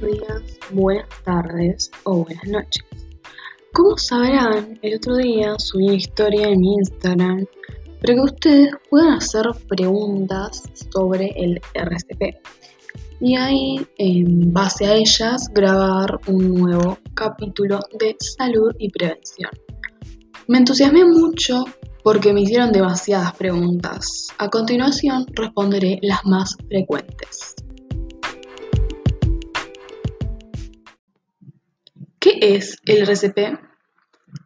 días, buenas tardes o buenas noches. Como sabrán, el otro día subí una historia en mi Instagram para que ustedes puedan hacer preguntas sobre el RCP y ahí, en base a ellas, grabar un nuevo capítulo de salud y prevención. Me entusiasmé mucho porque me hicieron demasiadas preguntas. A continuación responderé las más frecuentes. Es el RCP?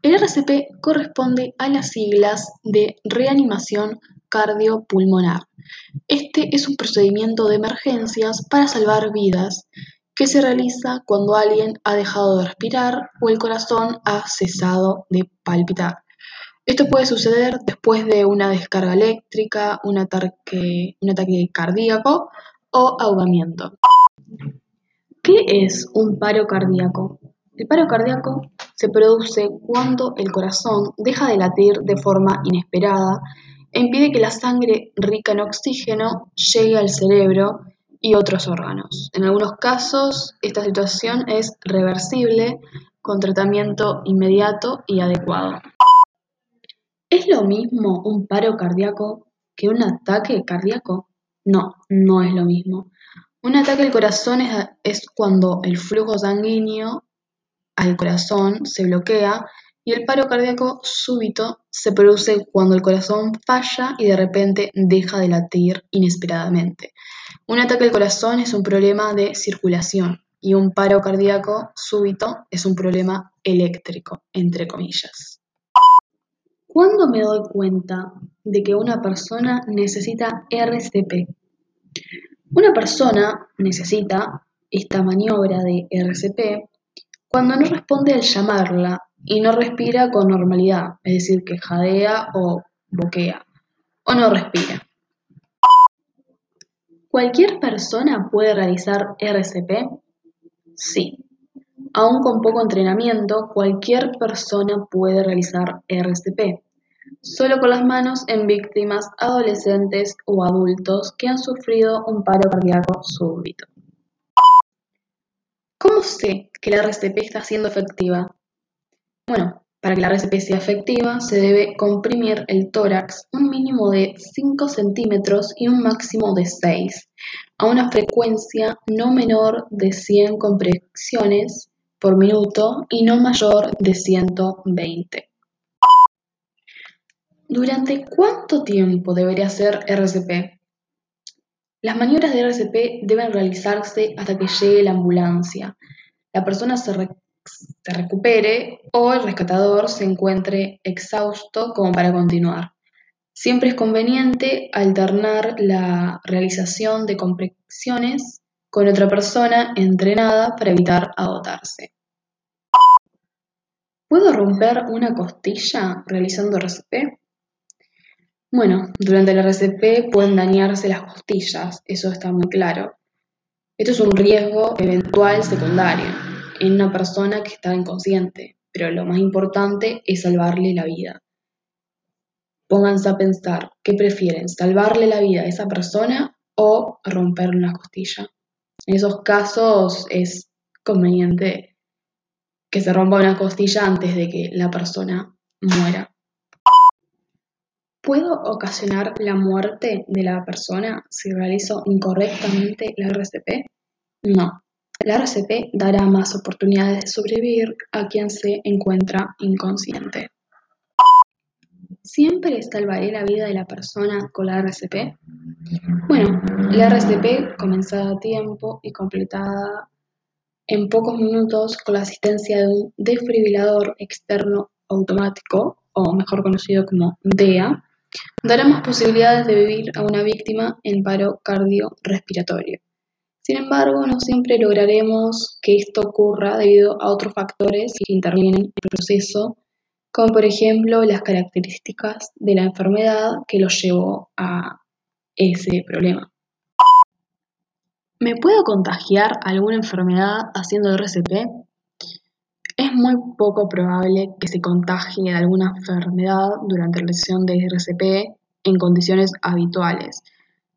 El RCP corresponde a las siglas de reanimación cardiopulmonar. Este es un procedimiento de emergencias para salvar vidas que se realiza cuando alguien ha dejado de respirar o el corazón ha cesado de palpitar. Esto puede suceder después de una descarga eléctrica, un ataque, un ataque cardíaco o ahogamiento. ¿Qué es un paro cardíaco? El paro cardíaco se produce cuando el corazón deja de latir de forma inesperada e impide que la sangre rica en oxígeno llegue al cerebro y otros órganos. En algunos casos, esta situación es reversible con tratamiento inmediato y adecuado. ¿Es lo mismo un paro cardíaco que un ataque cardíaco? No, no es lo mismo. Un ataque al corazón es, es cuando el flujo sanguíneo al corazón se bloquea y el paro cardíaco súbito se produce cuando el corazón falla y de repente deja de latir inesperadamente. Un ataque al corazón es un problema de circulación y un paro cardíaco súbito es un problema eléctrico, entre comillas. ¿Cuándo me doy cuenta de que una persona necesita RCP? Una persona necesita esta maniobra de RCP cuando no responde al llamarla y no respira con normalidad, es decir, que jadea o boquea, o no respira. ¿Cualquier persona puede realizar RCP? Sí. Aún con poco entrenamiento, cualquier persona puede realizar RCP, solo con las manos en víctimas adolescentes o adultos que han sufrido un paro cardíaco súbito. ¿Cómo sé que la RCP está siendo efectiva? Bueno, para que la RCP sea efectiva se debe comprimir el tórax un mínimo de 5 centímetros y un máximo de 6 a una frecuencia no menor de 100 compresiones por minuto y no mayor de 120. ¿Durante cuánto tiempo debería hacer RCP? Las maniobras de RCP deben realizarse hasta que llegue la ambulancia, la persona se, recupere o el rescatador se encuentre exhausto como para continuar. Siempre es conveniente alternar la realización de compresiones con otra persona entrenada para evitar agotarse. ¿Puedo romper una costilla realizando RCP? Bueno, durante el RCP pueden dañarse las costillas, eso está muy claro. Esto es un riesgo eventual secundario en una persona que está inconsciente, pero lo más importante es salvarle la vida. Pónganse a pensar, ¿qué prefieren? ¿Salvarle la vida a esa persona o romperle una costilla? En esos casos es conveniente que se rompa una costilla antes de que la persona muera. ¿Puedo ocasionar la muerte de la persona si realizo incorrectamente la RCP? No. La RCP dará más oportunidades de sobrevivir a quien se encuentra inconsciente. ¿Siempre salvaré la vida de la persona con la RCP? Bueno, la RCP comenzada a tiempo y completada en pocos minutos con la asistencia de un desfibrilador externo automático, o mejor conocido como DEA, dará más posibilidades de vivir a una víctima en paro cardiorrespiratorio. Sin embargo, no siempre lograremos que esto ocurra debido a otros factores que intervienen en el proceso, como por ejemplo las características de la enfermedad que lo llevó a ese problema. ¿Me puedo contagiar alguna enfermedad haciendo RCP? Es muy poco probable que se contagie de alguna enfermedad durante la sesión de RCP en condiciones habituales.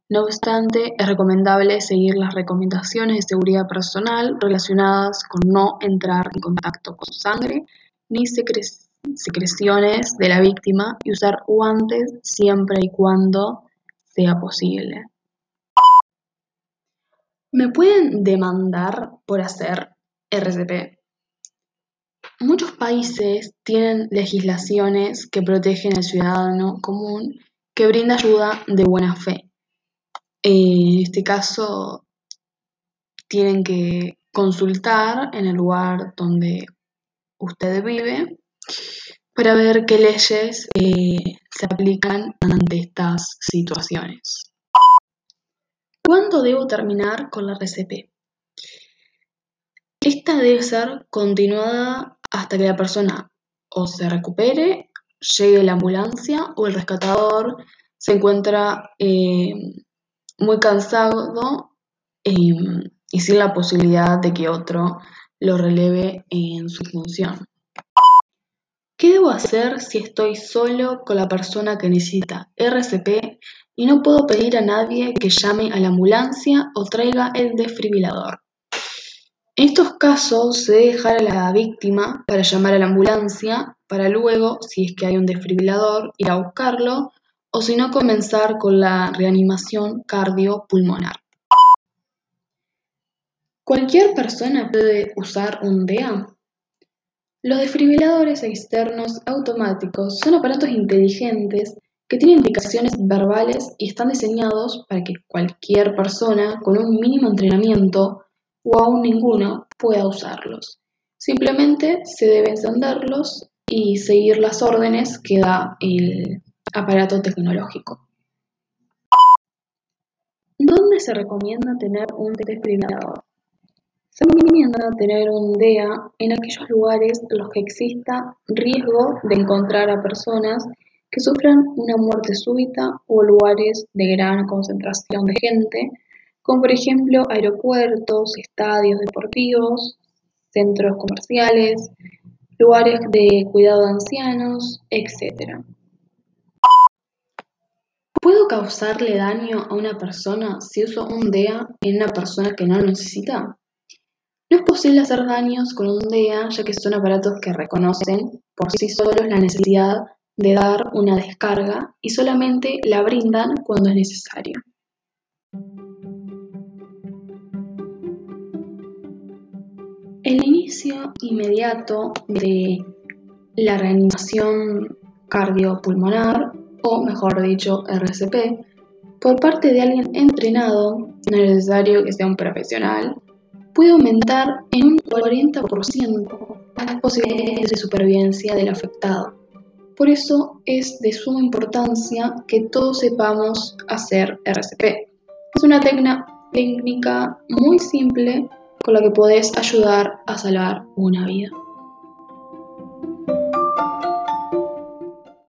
No obstante, es recomendable seguir las recomendaciones de seguridad personal relacionadas con no entrar en contacto con sangre ni secreciones de la víctima y usar guantes siempre y cuando sea posible. ¿Me pueden demandar por hacer RCP? Muchos países tienen legislaciones que protegen al ciudadano común que brinda ayuda de buena fe. En este caso, tienen que consultar en el lugar donde usted vive para ver qué leyes eh, se aplican ante estas situaciones. ¿Cuándo debo terminar con la RCP? Esta debe ser continuada hasta que la persona o se recupere, llegue la ambulancia o el rescatador se encuentra eh, muy cansado em, y sin la posibilidad de que otro lo releve en su función. ¿Qué debo hacer si estoy solo con la persona que necesita RCP y no puedo pedir a nadie que llame a la ambulancia o traiga el desfibrilador? En estos casos se debe dejar a la víctima para llamar a la ambulancia para luego, si es que hay un desfibrilador, ir a buscarlo o si no comenzar con la reanimación cardiopulmonar. ¿Cualquier persona puede usar un DEA? Los desfibriladores externos automáticos son aparatos inteligentes que tienen indicaciones verbales y están diseñados para que cualquier persona con un mínimo entrenamiento o aún ninguno pueda usarlos. Simplemente se debe encenderlos y seguir las órdenes que da el aparato tecnológico. ¿Dónde se recomienda tener un desfibrilador? Se recomienda tener un DEA en aquellos lugares en los que exista riesgo de encontrar a personas que sufran una muerte súbita o lugares de gran concentración de gente, como por ejemplo aeropuertos, estadios deportivos, centros comerciales, lugares de cuidado de ancianos, etc. ¿Puedo causarle daño a una persona si uso un DEA en una persona que no lo necesita? No es posible hacer daños con un DEA ya que son aparatos que reconocen por sí solos la necesidad de dar una descarga y solamente la brindan cuando es necesario. El inicio inmediato de la reanimación cardiopulmonar, o mejor dicho, RCP, por parte de alguien entrenado, no es necesario que sea un profesional, puede aumentar en un 40% las posibilidades de supervivencia del afectado. Por eso es de suma importancia que todos sepamos hacer RCP. Es una técnica muy simple con la que podés ayudar a salvar una vida.